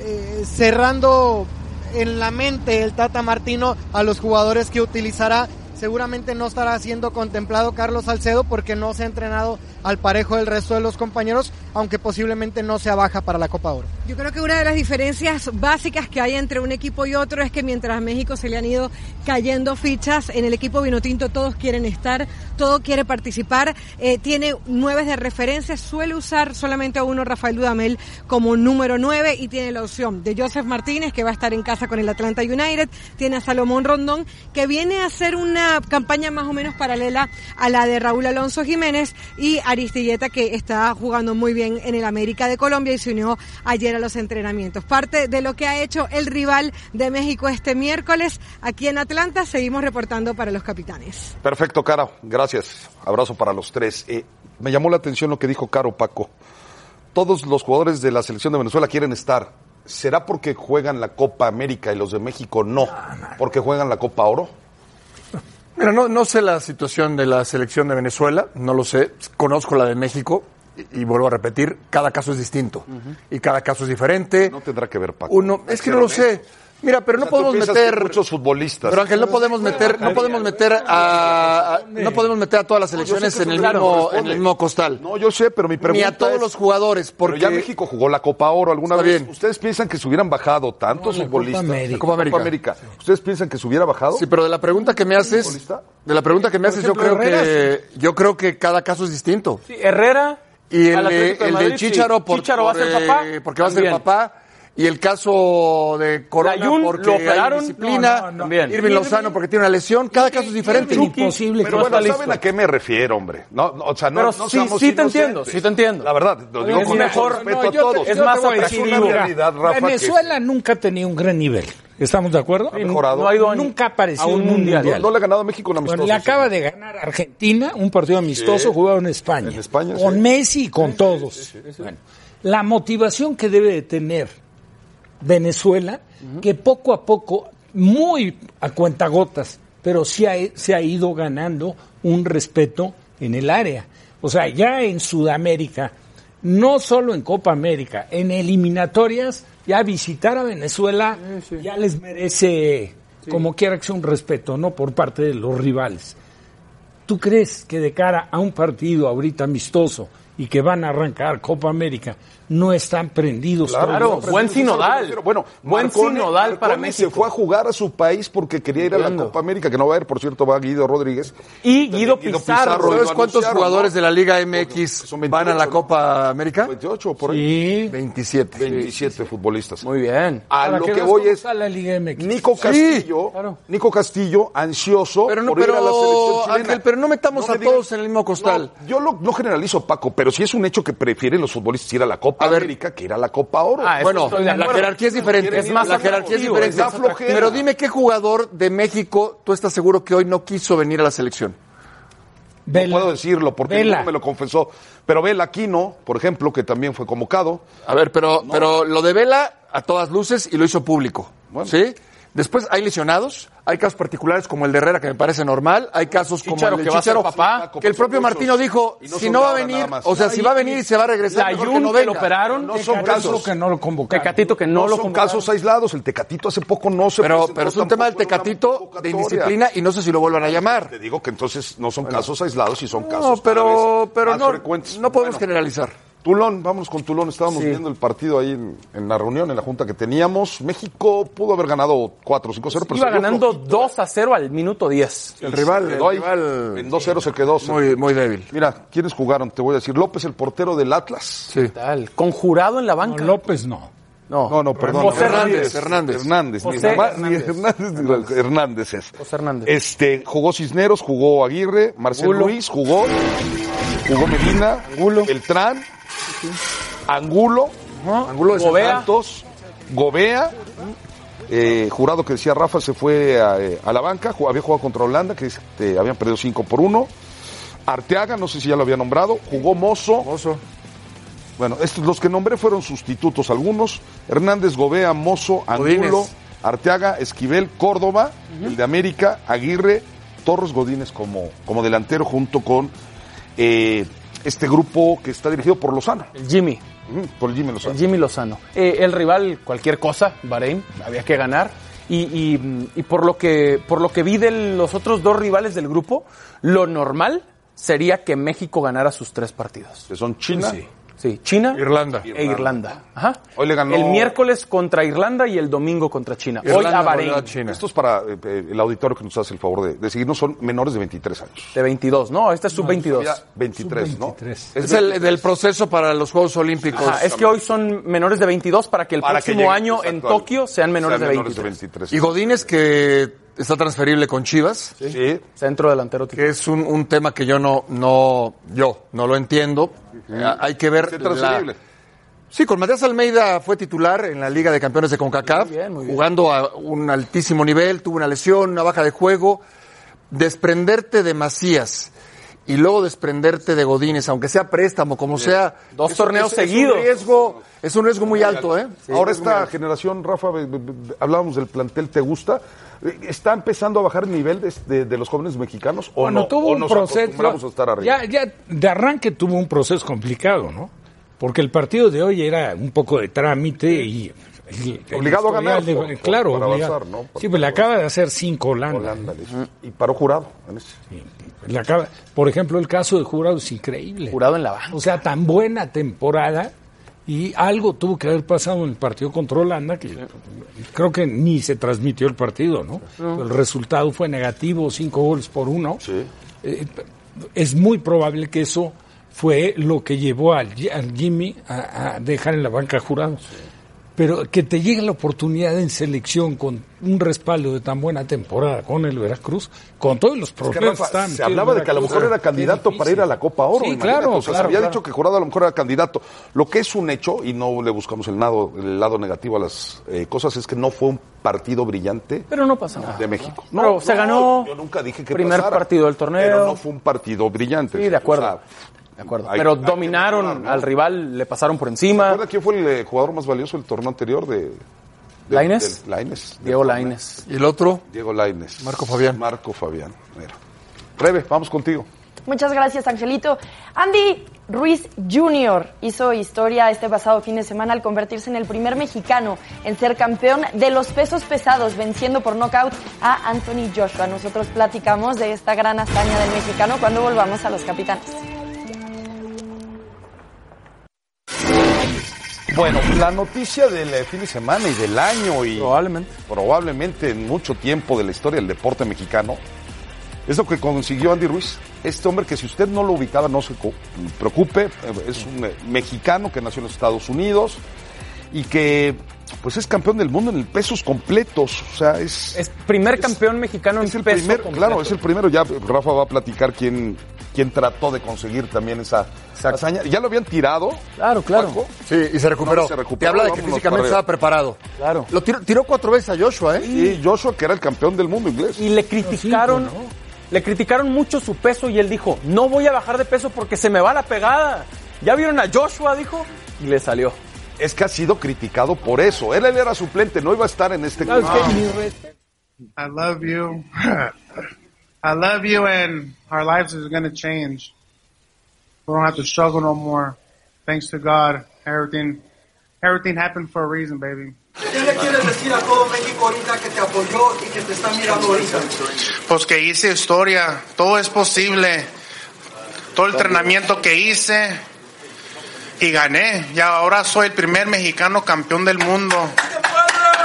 eh, cerrando en la mente el Tata Martino a los jugadores que utilizará. Seguramente no estará siendo contemplado Carlos Salcedo porque no se ha entrenado al parejo del resto de los compañeros, aunque posiblemente no sea baja para la Copa Oro. Yo creo que una de las diferencias básicas que hay entre un equipo y otro es que mientras a México se le han ido cayendo fichas, en el equipo Vinotinto todos quieren estar, todo quiere participar, eh, tiene nueve de referencia, suele usar solamente a uno Rafael Dudamel como número nueve y tiene la opción de Joseph Martínez que va a estar en casa con el Atlanta United, tiene a Salomón Rondón que viene a hacer una campaña más o menos paralela a la de Raúl Alonso Jiménez y Aristilleta que está jugando muy bien en el América de Colombia y se unió ayer a los entrenamientos. Parte de lo que ha hecho el rival de México este miércoles aquí en Atlanta, seguimos reportando para los capitanes. Perfecto, Caro, gracias. Abrazo para los tres. Eh, me llamó la atención lo que dijo Caro Paco. Todos los jugadores de la selección de Venezuela quieren estar. ¿Será porque juegan la Copa América y los de México no? ¿Porque juegan la Copa Oro? Mira, no, no sé la situación de la selección de Venezuela, no lo sé. Conozco la de México y, y vuelvo a repetir, cada caso es distinto y cada caso es diferente. No tendrá que ver, Paco. Uno, es que no lo sé. Mira, pero no O sea, tú podemos meter muchos futbolistas. Pero Ángel, no podemos meter, no podemos meter a, a- no podemos meter a todas las selecciones en el mismo, en el mismo costal. No, yo sé, pero mi pregunta Ni a todos es- los jugadores, porque Pero ya México jugó la Copa Oro alguna Está vez. bien. ¿Ustedes piensan que se hubieran bajado tantos No, futbolistas? Copa América. La Copa América. ¿Ustedes piensan que se hubiera bajado? Sí, pero de la pregunta que me haces, ¿Futbolista? de la pregunta que me haces, yo creo que yo creo que cada caso es distinto. Sí, Herrera. Y el, de, el Madrid. Chicharo, por, Chicharo va a ser papá. eh, porque va a ser papá. Y el caso de Corona porque lo hay operaron. disciplina. No, no, no. También. Irving Lozano porque tiene una lesión. Cada caso es diferente. Imposible Pero bueno, ¿saben listo. a qué me refiero, hombre? No, no, o sea, no, Pero no sí, seamos sí te entiendo, sí te entiendo. La verdad, lo digo Es con mejor- respeto No, a te- todos. Es más te voy a decir una una realidad, Rafa, que- Venezuela nunca ha tenido un gran nivel. ¿Estamos de acuerdo? Ha mejorado. No ha ido a- Nunca ha aparecido a un un mundial. mundial. No le ha ganado a México Bueno, amistoso. le acaba de ganar Argentina un partido amistoso Sí. jugado en España. En España, Con sí. Messi y con todos. Bueno, la motivación que debe de tener Venezuela, que poco a poco, muy a cuentagotas, pero sí ha- se ha ido ganando un respeto en el área. O sea, ya en Sudamérica, no solo en Copa América, en eliminatorias, ya visitar a Venezuela ya les merece, como quiera que sea, un respeto, ¿no? Por parte de los rivales. ¿Tú crees que de cara a un partido ahorita amistoso y que van a arrancar Copa América, no están prendidos? Claro, todos? buen sinodal. Bueno, buen sinodal para México. se fue a jugar a su país porque quería ir a la. Copa América, que no va a ir, por cierto, va Guido Rodríguez. Y Guido Pizarro. ¿Sabes cuántos jugadores ¿no? de la Liga MX Son van a la 28, Copa América? 28 por ahí. Sí. 27. 27 futbolistas. Muy bien. A lo que voy es está la Liga MX. Nico Castillo, Nico Castillo ansioso Pero no, por ir a la selección chilena. Ángel, pero no metamos me a todos en el mismo costal. No, yo lo, no generalizo, Paco, pero sí es un hecho que prefieren los futbolistas ir a la Copa A ver. América que ir a la Copa Oro. Ah, Bueno, la jerarquía es diferente. Es más la jerarquía es diferente. Pero dime qué jugador de México tú estás seguro que hoy no quiso venir a la selección. No Vela. puedo decirlo porque Vela. no me lo confesó. Pero Vela Aquino, por ejemplo, que también fue convocado. A ver, pero, pero lo de Vela a todas luces y lo hizo público. Bueno. ¿Sí? Después hay lesionados, hay casos particulares como el de Herrera que me parece normal, hay casos como el de que va a ser Chicharo, papá. que el propio Martino dijo, no si no va a venir, o sea, si va a venir y se va a regresar, mejor que Layún no que lo operaron. No son Tecatito casos. que no lo convocaron. Tecatito que no, No, lo son convocaron. casos aislados. El Tecatito hace poco no se Pero, presentó pero es un tema del Tecatito de indisciplina y no sé si lo vuelvan a llamar. Te digo que entonces no son casos aislados y son casos No, pero, pero no, frecuentes. no podemos Bueno, generalizar. Tulón, vámonos con Tulón. Estábamos Sí. viendo el partido ahí en, en la reunión, en la junta que teníamos. México pudo haber ganado 4 o 5-0, pero Iba ganando flojito. 2 a 0 al minuto 10. El rival, el ahí. rival En 2-0 se quedó. Se- muy, muy débil. Mira, ¿quiénes jugaron? Te voy a decir. López, el portero del Atlas. Sí. Tal. Conjurado en la No, banca. López no. No, No, no, perdón. José Hernández, Hernández. Hernández. José ni Hernández, es. José Hernández. Este, jugó Cisneros, jugó Aguirre, Marcelo Angulo. Luis, jugó, jugó Medina, Beltrán, Angulo, Angulo de Gobea. Santos, Gobea, eh, jurado que decía Rafa se fue a, eh, a la banca, había jugado contra Holanda, que este, habían perdido 5 por 1. Arteaga, no sé si ya lo había nombrado, jugó Mozo. Mozo. Bueno, estos los que nombré fueron sustitutos algunos. Hernández, Gobea, Mozo, Angulo. Arteaga, Esquivel, Córdoba, el de América, Aguirre, Torres Godínez como, como delantero junto con eh, este grupo que está dirigido por Lozano. El Jimmy. Por Jimmy Lozano. El Jimmy Lozano. Eh, el rival, cualquier cosa, Bahrein, había que ganar. Y, y- y por lo que por lo que vi de los otros dos rivales del grupo, lo normal sería que México ganara sus tres partidos. Que son China. Sí. Sí, China Irlanda. e Irlanda. Ajá. Hoy le ganó- El miércoles contra Irlanda y el domingo contra China. Hoy Irlanda a Bahrein. a China. Estos para eh, eh, el auditorio que nos hace el favor de, de seguirnos son menores de 23 años. De 22, ¿no? Este es sub-22. Había 23, ¿no? Sub-23. Es el del proceso para los Juegos Olímpicos. Ajá, es que hoy son menores de 22 para que el Para que próximo lleguen, año en exacto, Tokio sean menores, sean de, menores 23. Y Godínez, que está transferible con Chivas, Sí. Centro delantero titular. que es un, un tema que yo no, no, yo no lo entiendo. Eh, Hay que ver. Transferible. la- Sí, con Matías Almeida fue titular en la Liga de Campeones de CONCACAF, Muy bien, muy bien. jugando a un altísimo nivel, tuvo una lesión, una baja de juego. Desprenderte de Macías y luego desprenderte de Godínez, aunque sea préstamo, como sea. Dos es- torneos es- es seguidos. un riesgo, es un riesgo muy alto, ¿eh? Ahora esta generación, Rafa, hablábamos del plantel, ¿te gusta? ¿Está empezando a bajar el nivel de, de- de los jóvenes mexicanos o Bueno, no? tuvo ¿O un nos proceso. acostumbramos a estar arriba? Ya, ya de arranque tuvo un proceso complicado, ¿no? Porque el partido de hoy era un poco de trámite y. el Obligado a ganar, de- por- por- claro, para obligado. avanzar, ¿no? Sí, pues le acaba de hacer cinco Holanda. Holanda. Y paró jurado. en ese. Le acaba- por ejemplo, el caso de Jurado es increíble. Jurado en la banca. O sea, tan buena temporada y algo tuvo que haber pasado en el partido contra Holanda que creo que ni se transmitió el partido, ¿no? El resultado fue negativo, cinco goles por uno. Eh, es muy probable que eso fue lo que llevó al, al Jimmy a, a dejar en la banca Jurado. Pero que te llegue la oportunidad en selección con un respaldo de tan buena temporada con el Veracruz, con todos los Es que, problemas Rafa, que estaban se hablaba de que a lo Veracruz. mejor era candidato para ir a la Copa Oro. Sí, claro, O sea, claro, se había claro. dicho que Jurado a lo mejor era candidato. Lo que es un hecho, y no le buscamos el lado, el lado negativo a las eh, cosas, es que no fue un partido brillante Pero no pasa nada. de México. Pero se ganó Yo nunca dije que primer pasara, partido del torneo. Pero no fue un partido brillante. Sí, de acuerdo. O sea, De acuerdo. hay- Pero hay dominaron mejorar, ¿no? al rival, le pasaron por ¿Se encima. acuerda quién fue el eh, jugador más valioso del torneo anterior de... del- Lainez. Diego Laines. Y el otro, Diego Lainez. Marco Fabián. Marco Fabián. Mira. Rebe, vamos contigo. Muchas gracias, Angelito. Andy Ruiz Jr. hizo historia este pasado fin de semana al convertirse en el primer mexicano en ser campeón de los pesos pesados, venciendo por nocaut a Anthony Joshua. Nosotros platicamos de esta gran hazaña del mexicano cuando volvamos a los capitanes. Bueno, la noticia del eh, fin de semana y del año y Probablemente. probablemente en mucho tiempo de la historia del deporte mexicano es lo que consiguió Andy Ruiz. Este hombre que si usted no lo ubicaba no se preocupe, eh, es un eh, mexicano que nació en los Estados Unidos y que pues es campeón del mundo en el pesos completos, o sea, es Es primer campeón mexicano en es el peso primer, completo. claro, es el primero. Ya Rafa va a platicar quién, quién trató de conseguir también esa hazaña. Ya lo habían tirado. Claro, claro. Sí, y se recuperó. No, se recuperó, Te habla de que físicamente estaba preparado. Claro. Lo tiró, tiró cuatro veces a Joshua, ¿eh? Y Joshua, que era el campeón del mundo inglés. Y le criticaron, le criticaron mucho su peso y él dijo, no voy a bajar de peso porque se me va la pegada. ¿Ya vieron a Joshua? Dijo, y le salió. es que ha sido criticado por eso. Él, él era suplente, no iba a estar en este club. Mi respeto. I love you. (laughs) I love you, and our lives is going to change. We don't have to struggle no more. Thanks to God, everything, everything happened for a reason, baby. ¿Qué le quieres decir a todo México ahorita que te apoyó y que te está mirando ahorita? Pues que hice historia, todo es posible. Todo el entrenamiento que hice y gané. Y ahora soy el primer mexicano campeón del mundo.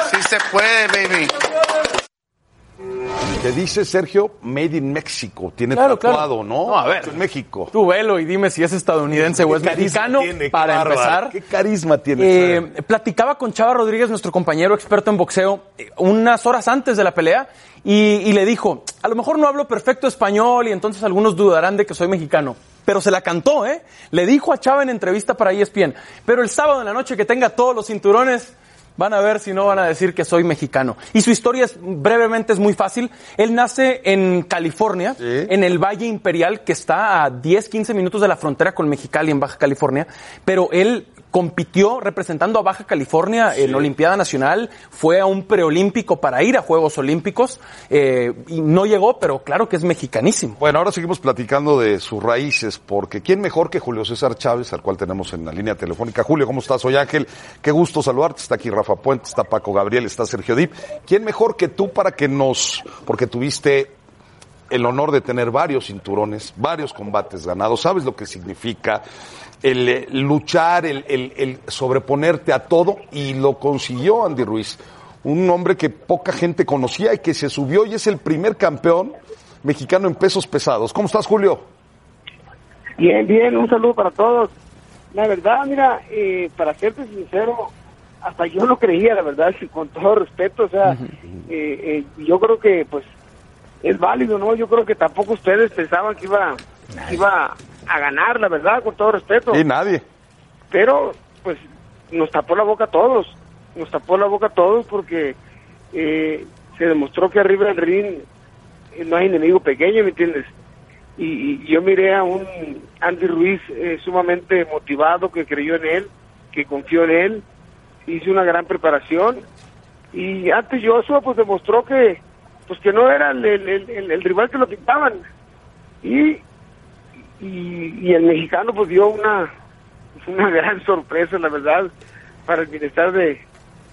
Sí se puede, baby. Que dice Sergio, Made in Mexico. Tiene Claro, tatuado, claro. ¿no? No, a ver. En México. Tú velo y dime si es estadounidense o es ¿Qué carisma mexicano. tiene? Para empezar, ¿Qué carisma tiene? Eh, platicaba con Chava Rodríguez, nuestro compañero experto en boxeo, eh, unas horas antes de la pelea y, y le dijo, a lo mejor no hablo perfecto español y entonces algunos dudarán de que soy mexicano. Pero se la cantó, ¿eh? Le dijo a Chava en entrevista para ESPN, pero el sábado en la noche que tenga todos los cinturones, van a ver si no van a decir que soy mexicano. Y su historia es, brevemente es muy fácil. Él nace en California, en el Valle Imperial, que está a 10, 15 minutos de la frontera con Mexicali en Baja California, pero él compitió representando a Baja California en Olimpiada Nacional, fue a un preolímpico para ir a Juegos Olímpicos eh, y no llegó, pero claro que es mexicanísimo. Bueno, ahora seguimos platicando de sus raíces, porque ¿quién mejor que Julio César Chávez, al cual tenemos en la línea telefónica? Julio, ¿cómo estás? Soy Ángel, qué gusto saludarte. Está aquí Rafa Puente, está Paco Gabriel, está Sergio Dip. ¿Quién mejor que tú para que nos, porque tuviste el honor de tener varios cinturones, varios combates ganados, sabes lo que significa el eh, luchar, el, el- el sobreponerte a todo, y lo consiguió Andy Ruiz, un hombre que poca gente conocía y que se subió y es el primer campeón mexicano en pesos pesados. ¿Cómo estás, Julio? Bien, bien, un saludo para todos. La verdad, mira, eh, para serte sincero, hasta yo no creía, la verdad, (laughs) con todo respeto, o sea, eh, eh, yo creo que, pues, es válido, ¿no? Yo creo que tampoco ustedes pensaban que iba, que iba a ganar, la verdad, con todo respeto. Y nadie. Pero, pues, nos tapó la boca a todos, nos tapó la boca a todos porque eh, se demostró que arriba del ring eh, no hay enemigo pequeño, ¿me entiendes? Y, y yo miré a un Andy Ruiz eh, sumamente motivado, que creyó en él, que confió en él, hizo una gran preparación y antes Joshua pues demostró que pues que no era el, el- el- rival que lo pintaban y, y, el mexicano pues dio una una (laughs) gran sorpresa la verdad para el bienestar de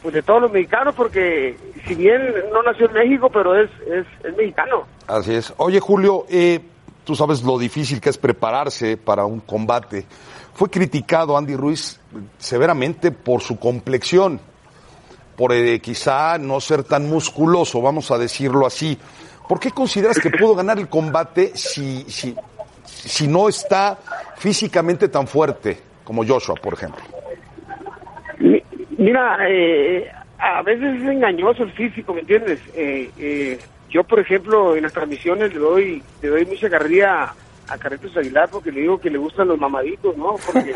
pues de todos los mexicanos porque si bien no nació en México pero es es, es mexicano Así es. Oye, Julio, eh, tú sabes lo difícil que es prepararse para un combate. Fue criticado Andy Ruiz severamente por su complexión, por eh, quizá no ser tan musculoso, vamos a decirlo así. ¿Por qué consideras que pudo ganar el combate si, si, si no está físicamente tan fuerte como Joshua, por ejemplo? Mi- Mira, eh, a veces es engañoso el físico, ¿me entiendes? Eh, eh, yo, por ejemplo, en las transmisiones le doy, le doy mucha carrilla a Carretos Aguilar porque le digo que le gustan los mamaditos, ¿no? Porque,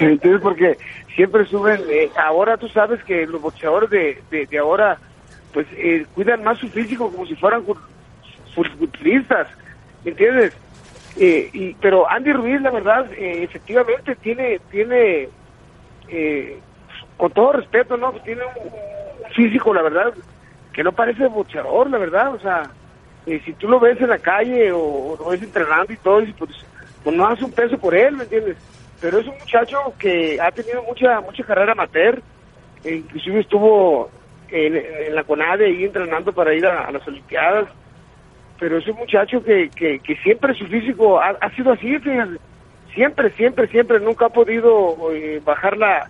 ¿me (laughs) entiendes? Porque siempre suben, eh, ahora tú sabes que los boxeadores de, ahora, pues, eh, cuidan más su físico como si fueran fut- futbolistas, ¿me entiendes? Eh, y, pero Andy Ruiz, la verdad, eh, efectivamente tiene, tiene, eh, con todo respeto, ¿no? Tiene un físico, la verdad, que no parece boxeador, la verdad, o sea, eh, si tú lo ves en la calle o, lo ves entrenando y todo, y pues, pues no hace un peso por él, ¿me entiendes? Pero es un muchacho que ha tenido mucha mucha carrera amateur, inclusive estuvo en, la CONADE ahí entrenando para ir a, las Olimpiadas, pero es un muchacho que, que, siempre su físico ha, ha sido así, fíjate. siempre, siempre, siempre, nunca ha podido eh, bajar la,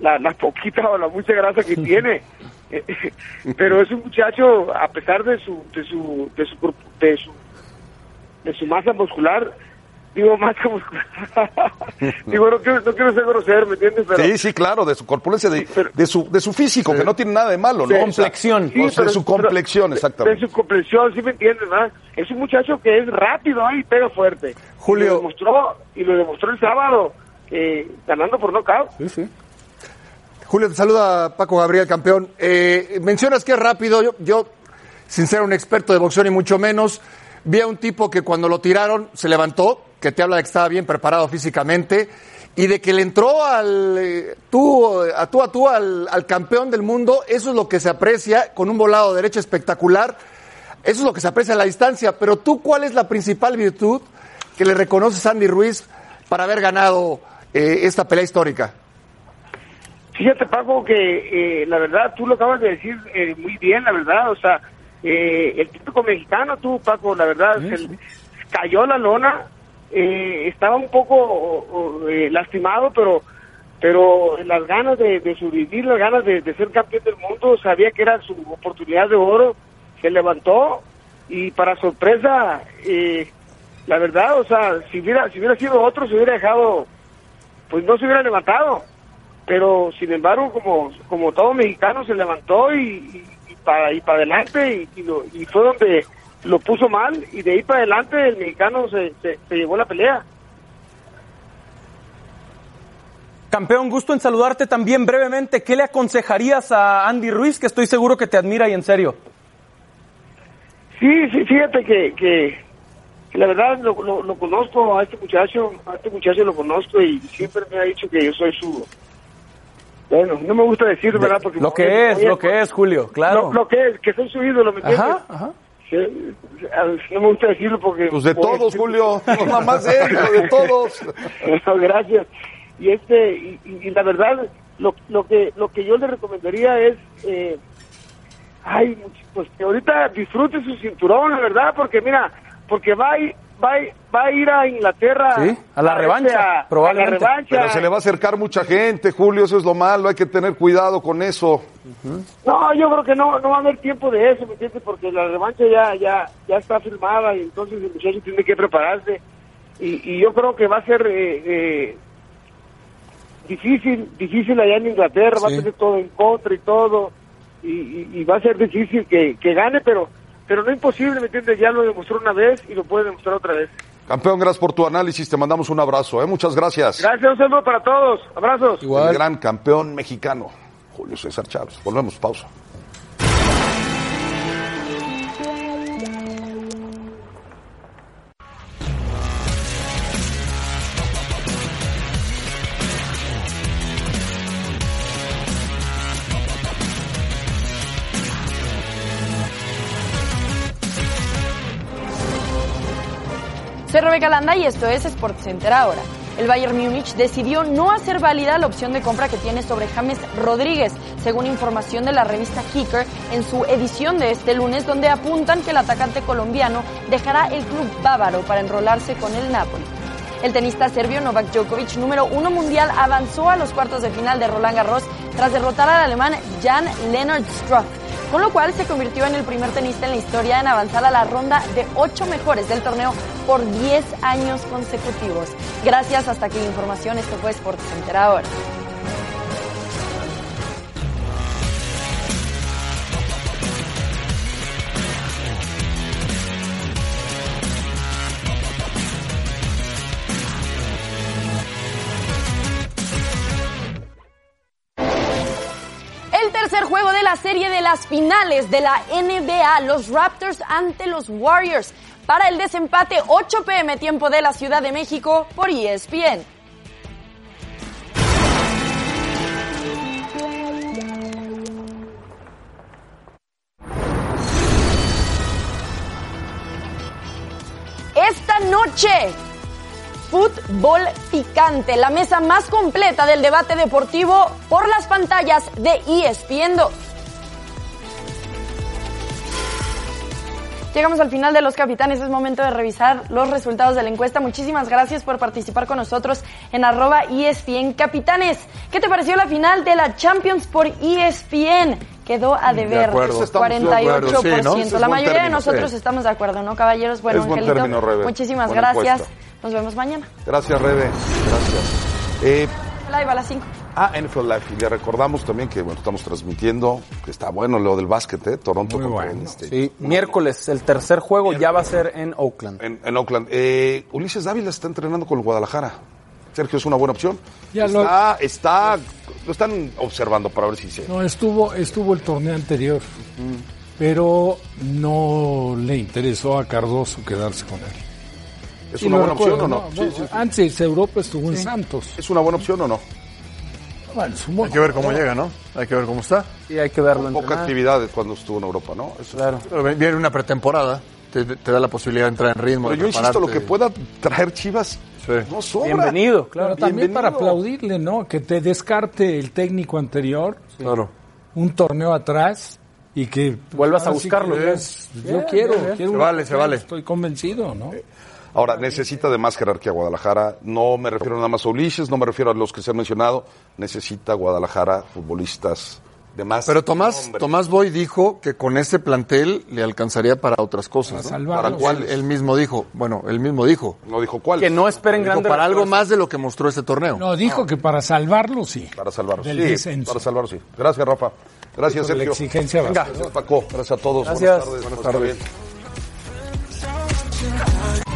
la, la poquita o la mucha grasa que (laughs) tiene. Pero es un muchacho, a pesar de su, de su, de su, de su, de su masa muscular, digo (laughs) masa muscular, digo no quiero, no quiero ser grosero, ¿me entiendes? Pero, sí, sí, claro, de su corpulencia, de, de su, de su físico, que no tiene nada de malo, ¿no? Sea, complexión. Sí, o sea, pero- de su complexión, de exactamente. su complexión, sí me entiendes. Es un muchacho que es rápido ¿eh? y pega fuerte. Julio. Y lo demostró, y lo demostró el sábado, eh, ganando por nocaut. Sí, sí. Julio, te saluda Paco Gabriel, campeón. Eh, mencionas que es rápido. Yo, yo, sin ser un experto de boxeo ni mucho menos, vi a un tipo que cuando lo tiraron se levantó que te habla de que estaba bien preparado físicamente y de que le entró al eh, tú a tú a tú al, al campeón del mundo, eso es lo que se aprecia con un volado de derecha espectacular. Eso es lo que se aprecia a la distancia, pero tú cuál es la principal virtud que le reconoces a Andy Ruiz para haber ganado eh, esta pelea histórica? Fíjate, Paco, que eh, la verdad, tú lo acabas de decir eh, muy bien, la verdad, o sea, eh, el típico mexicano, tú, Paco, la verdad, se- cayó la lona, eh, estaba un poco o- o, eh, lastimado, pero pero las ganas de, de sobrevivir, las ganas de, de ser campeón del mundo, sabía que era su oportunidad de oro, se levantó y para sorpresa, eh, la verdad, o sea, si hubiera, si hubiera sido otro, se hubiera dejado, pues no se hubiera levantado pero sin embargo como como todo mexicano se levantó y, y, y para y para adelante y, lo- y fue donde lo puso mal y de ahí para adelante el mexicano se, se, se llevó la pelea Campeón, gusto en saludarte también brevemente. ¿Qué le aconsejarías a Andy Ruiz, que estoy seguro que te admira y en serio? sí sí fíjate que, que, que la verdad lo, lo, lo conozco a este muchacho a este muchacho lo conozco y siempre me ha dicho que yo soy su bueno no me gusta decir verdad porque Lo que es, lo que es, Julio, claro. lo, lo que es que soy su ídolo me entiendes Ajá, ajá. Sí, no me gusta decirlo porque Pues de todos, Julio, (laughs) no nada más de él, pero de (laughs) todos. No, gracias. Y este y, y- y la verdad lo, lo que lo que yo le recomendaría es eh, ay pues que ahorita disfrute su cinturón, la verdad, porque mira, porque va ir, va a ir, va a, ir a Inglaterra Sí, a la revancha, a- probablemente. a la revancha. Pero se le va a acercar mucha gente, Julio, eso es lo malo, hay que tener cuidado con eso. No, yo creo que no, no va a haber tiempo de eso, ¿me entiendes? Porque la revancha ya, ya, ya está firmada y entonces el muchacho tiene que prepararse. Y, y yo creo que va a ser eh, eh, difícil, difícil allá en Inglaterra, va a tener todo en contra y todo. Y, y- y va a ser difícil que, que gane, pero, pero no imposible, ¿me entiendes? Ya lo demostró una vez y lo puede demostrar otra vez. Campeón, gracias por tu análisis, te mandamos un abrazo, ¿eh? muchas gracias. Gracias, un saludo para todos. Abrazos. El gran campeón mexicano, Julio César Chávez. Volvemos, pausa. Rebeca y esto es Sports Center ahora. El Bayern Múnich decidió no hacer válida la opción de compra que tiene sobre James Rodríguez, según información de la revista Kicker en su edición de este lunes, donde apuntan que el atacante colombiano dejará el club bávaro para enrolarse con el Napoli. El tenista serbio Novak Djokovic, número uno mundial, avanzó a los cuartos de final de Roland Garros tras derrotar al alemán Jan Lennart Struff, con lo cual se convirtió en el primer tenista en la historia en avanzar a la ronda de ocho mejores del torneo por 10 años consecutivos. Gracias, hasta aquí la información. Esto fue Sports Center ahora. Las finales de la NBA, los Raptors ante los Warriors, para el desempate 8 pm tiempo de la Ciudad de México por ESPN. Esta noche, Fútbol Picante, la mesa más completa del debate deportivo por las pantallas de ESPN 2. Llegamos al final de los capitanes, es momento de revisar los resultados de la encuesta. Muchísimas gracias por participar con nosotros en arroba ESPN Capitanes. ¿Qué te pareció la final de la Champions por ESPN? Quedó a deber, de 48%. acuerdo, sí, ¿no? Es La mayoría de nosotros sí. estamos de acuerdo, ¿no, caballeros? Bueno, Es buen Angelito, término, Rebe. muchísimas Buena gracias. encuesta. Nos vemos mañana. Gracias, Rebe. Gracias. Eh, Live a las 5. Ah, NFL Live. Y le recordamos también que bueno, estamos transmitiendo, que está bueno lo del básquet, ¿eh? Toronto contra Golden State. Sí, miércoles, el tercer juego ya va a ser en Oakland. En, en Oakland. Eh, Ulises Dávila está entrenando con el Guadalajara. Sergio, ¿es una buena opción? Ya lo- está, está, lo están observando para ver si se... No, estuvo, estuvo el torneo anterior, pero no le interesó a Cardoso quedarse con él. ¿Es Sí, una buena opción o no? Bueno, Sí, sí, sí. Antes Europa estuvo en Santos. ¿Es una buena opción o no? Bueno, es Hay que ver cómo llega, ¿no? Hay que ver cómo está. Sí, hay que verlo. Poca entrenar. actividad cuando estuvo en Europa, ¿no? Eso- Claro. Pero viene una pretemporada, te, te da la posibilidad de entrar en ritmo. Pero yo insisto, lo que pueda traer Chivas no sobra. Bienvenido, claro. Pero también Bienvenido. para aplaudirle, ¿no? Que te descarte el técnico anterior, Claro. un torneo atrás y que Vuelvas a sí buscarlo. es- yo quiero, quiero Se vale, se vale. Estoy convencido, ¿no? Ahora, necesita de más jerarquía Guadalajara. No me refiero nada más a Ulises, no me refiero a los que se han mencionado. Necesita Guadalajara futbolistas de más. Pero Tomás, nombre. Tomás Boy dijo que con ese plantel le alcanzaría para otras cosas. Para ¿no? salvarlos. ¿Para cuál? Él mismo dijo, bueno, él mismo dijo. No dijo cuál. Que no esperen Dijo, grandes para algo más de lo que mostró este torneo. No, dijo que para salvarlo sí. Para salvarlo. Sí, descenso. para salvarlo, sí. Gracias, Rafa. Gracias, Por la Sergio. exigencia Venga. Gracias, Paco. Gracias a todos. Gracias. Buenas tardes. Buenas Está tardes.